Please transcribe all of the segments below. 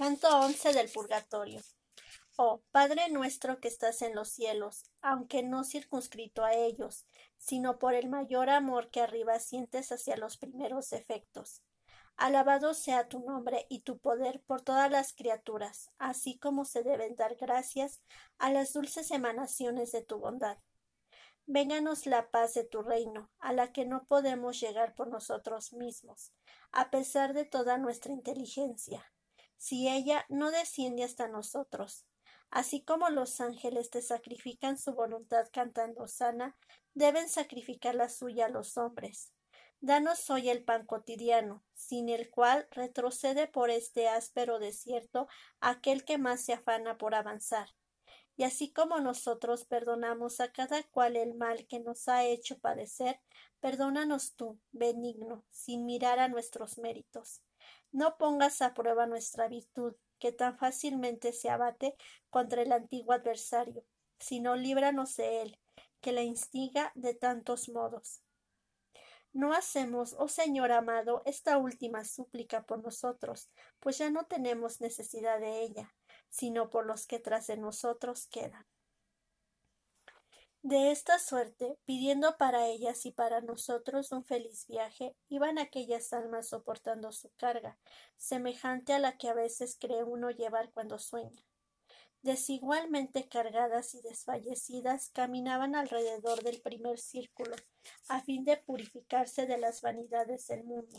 Canto once del Purgatorio. Oh, Padre nuestro que estás en los cielos, aunque no circunscrito a ellos, sino por el mayor amor que arriba sientes hacia los primeros efectos. Alabado sea tu nombre y tu poder por todas las criaturas, así como se deben dar gracias a las dulces emanaciones de tu bondad. Vénganos la paz de tu reino, a la que no podemos llegar por nosotros mismos, a pesar de toda nuestra inteligencia, si ella no desciende hasta nosotros. Así como los ángeles te sacrifican su voluntad cantando sana, deben sacrificar la suya a los hombres. Danos hoy el pan cotidiano, sin el cual retrocede por este áspero desierto aquel que más se afana por avanzar. Y así como nosotros perdonamos a cada cual el mal que nos ha hecho padecer, perdónanos tú, benigno, sin mirar a nuestros méritos. No pongas a prueba nuestra virtud, que tan fácilmente se abate contra el antiguo adversario, sino líbranos de él, que la instiga de tantos modos. No hacemos, oh Señor amado, esta última súplica por nosotros, pues ya no tenemos necesidad de ella, sino por los que tras de nosotros quedan. De esta suerte, pidiendo para ellas y para nosotros un feliz viaje, iban aquellas almas soportando su carga, semejante a la que a veces cree uno llevar cuando sueña desigualmente cargadas y desfallecidas, caminaban alrededor del primer círculo, a fin de purificarse de las vanidades del mundo.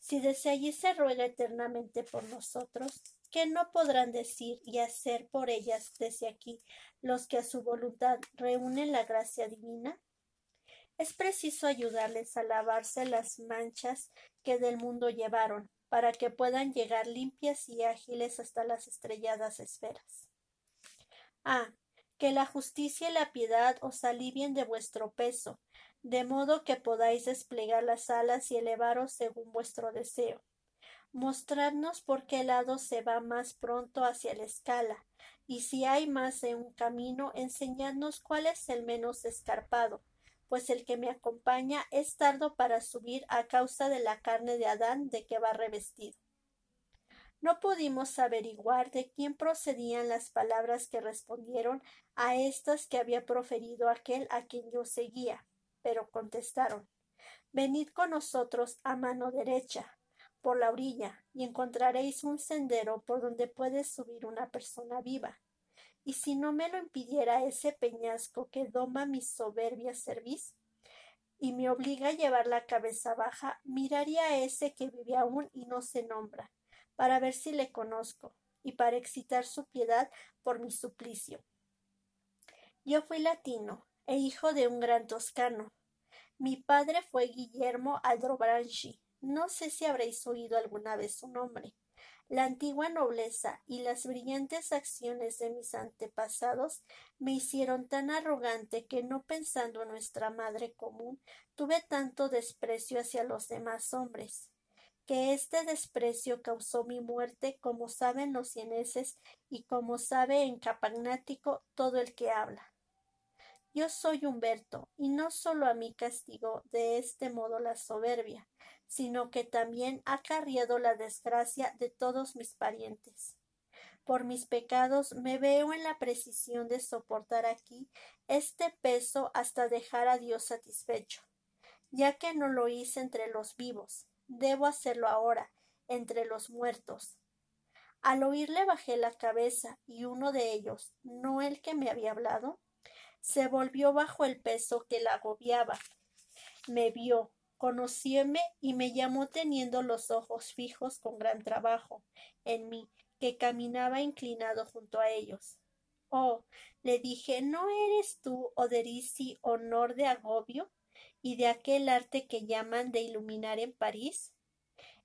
Si desde allí se ruega eternamente por nosotros, ¿qué no podrán decir y hacer por ellas desde aquí los que a su voluntad reúnen la gracia divina? Es preciso ayudarles a lavarse las manchas que del mundo llevaron, para que puedan llegar limpias y ágiles hasta las estrelladas esferas. Ah, que la justicia y la piedad os alivien de vuestro peso, de modo que podáis desplegar las alas y elevaros según vuestro deseo. Mostradnos por qué lado se va más pronto hacia la escala, y si hay más de un camino, enseñadnos cuál es el menos escarpado, pues el que me acompaña es tardo para subir a causa de la carne de Adán de que va revestido. No pudimos averiguar de quién procedían las palabras que respondieron a estas que había proferido aquel a quien yo seguía, pero contestaron Venid con nosotros a mano derecha, por la orilla, y encontraréis un sendero por donde puede subir una persona viva y si no me lo impidiera ese peñasco que doma mi soberbia cerviz y me obliga a llevar la cabeza baja, miraría a ese que vive aún y no se nombra, para ver si le conozco, y para excitar su piedad por mi suplicio. Yo fui latino, e hijo de un gran toscano. Mi padre fue Guillermo Aldrobranchi. No sé si habréis oído alguna vez su nombre. La antigua nobleza y las brillantes acciones de mis antepasados me hicieron tan arrogante que no pensando en nuestra madre común tuve tanto desprecio hacia los demás hombres que este desprecio causó mi muerte como saben los cieneses y como sabe en capagnático todo el que habla. Yo soy Humberto, y no solo a mí castigo de este modo la soberbia, sino que también ha carriado la desgracia de todos mis parientes. Por mis pecados me veo en la precisión de soportar aquí este peso hasta dejar a Dios satisfecho, ya que no lo hice entre los vivos, debo hacerlo ahora, entre los muertos. Al oírle bajé la cabeza y uno de ellos, no el que me había hablado, se volvió bajo el peso que la agobiaba. Me vio, Conociéme y me llamó teniendo los ojos fijos con gran trabajo en mí, que caminaba inclinado junto a ellos. Oh, le dije, ¿no eres tú, Oderisi, honor de agobio y de aquel arte que llaman de iluminar en París?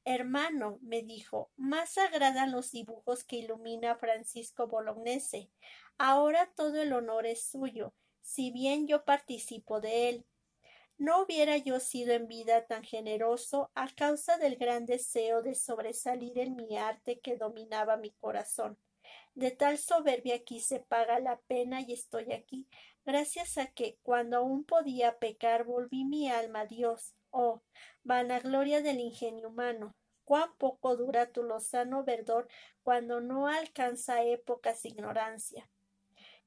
Hermano, me dijo, más agradan los dibujos que ilumina Francisco Bolognese. Ahora todo el honor es suyo, si bien yo participo de él, no hubiera yo sido en vida tan generoso a causa del gran deseo de sobresalir en mi arte que dominaba mi corazón. De tal soberbia aquí se paga la pena y estoy aquí, gracias a que, cuando aún podía pecar, volví mi alma a Dios. Oh, vanagloria del ingenio humano, cuán poco dura tu lozano verdor cuando no alcanza épocas ignorancia.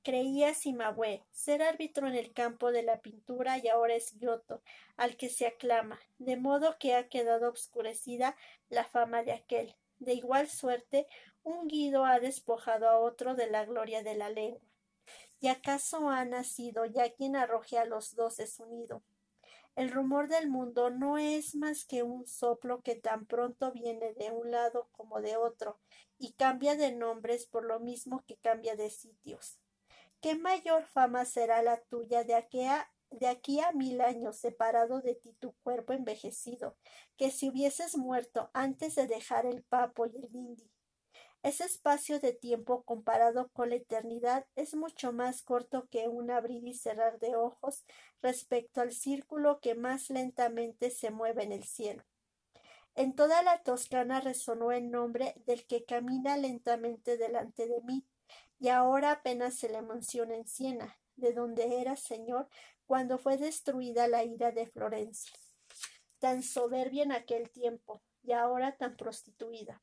Creía Simahue ser árbitro en el campo de la pintura y ahora es Giotto, al que se aclama, de modo que ha quedado obscurecida la fama de aquel. De igual suerte, un Guido ha despojado a otro de la gloria de la lengua. ¿Y acaso ha nacido ya quien arroje a los dos su nido? El rumor del mundo no es más que un soplo que tan pronto viene de un lado como de otro, y cambia de nombres por lo mismo que cambia de sitios. ¿Qué mayor fama será la tuya de aquí a, mil años separado de ti tu cuerpo envejecido, que si hubieses muerto antes de dejar el papo y el indi? Ese espacio de tiempo comparado con la eternidad es mucho más corto que un abrir y cerrar de ojos respecto al círculo que más lentamente se mueve en el cielo. En toda la Toscana resonó el nombre del que camina lentamente delante de mí, y ahora apenas se le menciona en Siena, de donde era señor cuando fue destruida la ira de Florencia, tan soberbia en aquel tiempo, y ahora tan prostituida.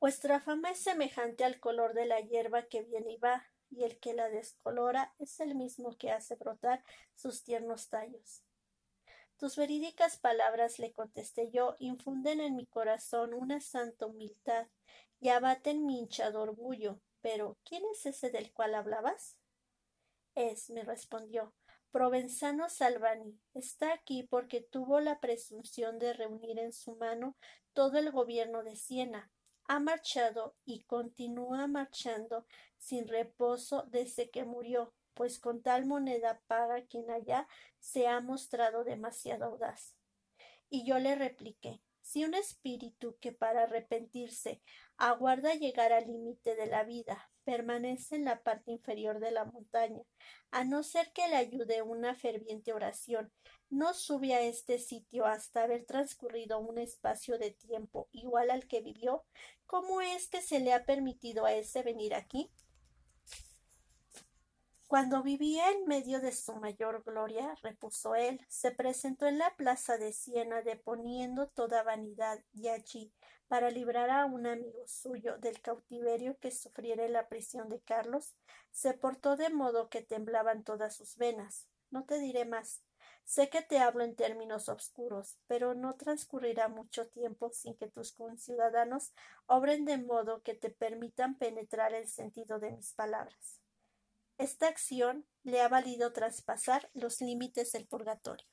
Vuestra fama es semejante al color de la hierba que viene y va, y el que la descolora es el mismo que hace brotar sus tiernos tallos. Tus verídicas palabras, le contesté yo, infunden en mi corazón una santa humildad y abaten mi hinchado orgullo, pero ¿quién es ese del cual hablabas? Es, me respondió, Provenzano Salvani. Está aquí porque tuvo la presunción de reunir en su mano todo el gobierno de Siena. Ha marchado y continúa marchando sin reposo desde que murió, pues con tal moneda paga quien allá se ha mostrado demasiado audaz. Y yo le repliqué si un espíritu que para arrepentirse aguarda llegar al límite de la vida permanece en la parte inferior de la montaña, a no ser que le ayude una ferviente oración, no sube a este sitio hasta haber transcurrido un espacio de tiempo igual al que vivió, ¿cómo es que se le ha permitido a ese venir aquí? Cuando vivía en medio de su mayor gloria, repuso él, se presentó en la plaza de Siena deponiendo toda vanidad, y allí, para librar a un amigo suyo del cautiverio que sufriera la prisión de Carlos, se portó de modo que temblaban todas sus venas. No te diré más. Sé que te hablo en términos obscuros, pero no transcurrirá mucho tiempo sin que tus conciudadanos obren de modo que te permitan penetrar el sentido de mis palabras. Esta acción le ha valido traspasar los límites del purgatorio.